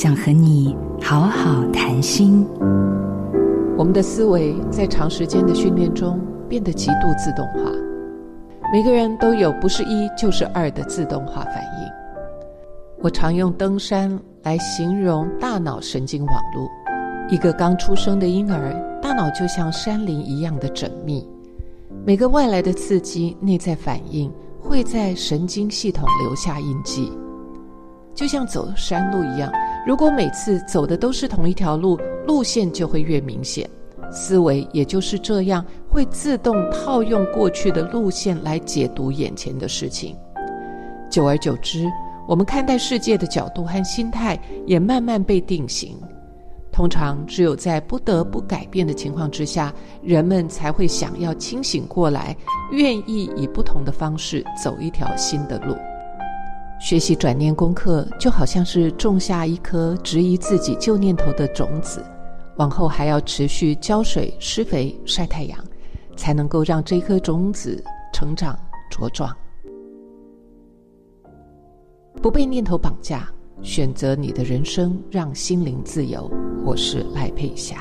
想和你好好谈心。我们的思维在长时间的训练中变得极度自动化，每个人都有不是一就是二的自动化反应。我常用登山来形容大脑神经网络。一个刚出生的婴儿，大脑就像山林一样的缜密，每个外来的刺激，内在反应会在神经系统留下印记，就像走山路一样。如果每次走的都是同一条路，路线就会越明显。思维也就是这样，会自动套用过去的路线来解读眼前的事情。久而久之，我们看待世界的角度和心态也慢慢被定型。通常只有在不得不改变的情况之下，人们才会想要清醒过来，愿意以不同的方式走一条新的路。学习转念功课，就好像是种下一颗质疑自己旧念头的种子，往后还要持续浇水、施肥、晒太阳，才能够让这颗种子成长茁壮。不被念头绑架。选择你的人生，让心灵自由。我是赖佩霞。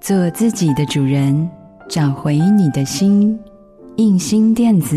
做自己的主人，找回你的心。印心电子，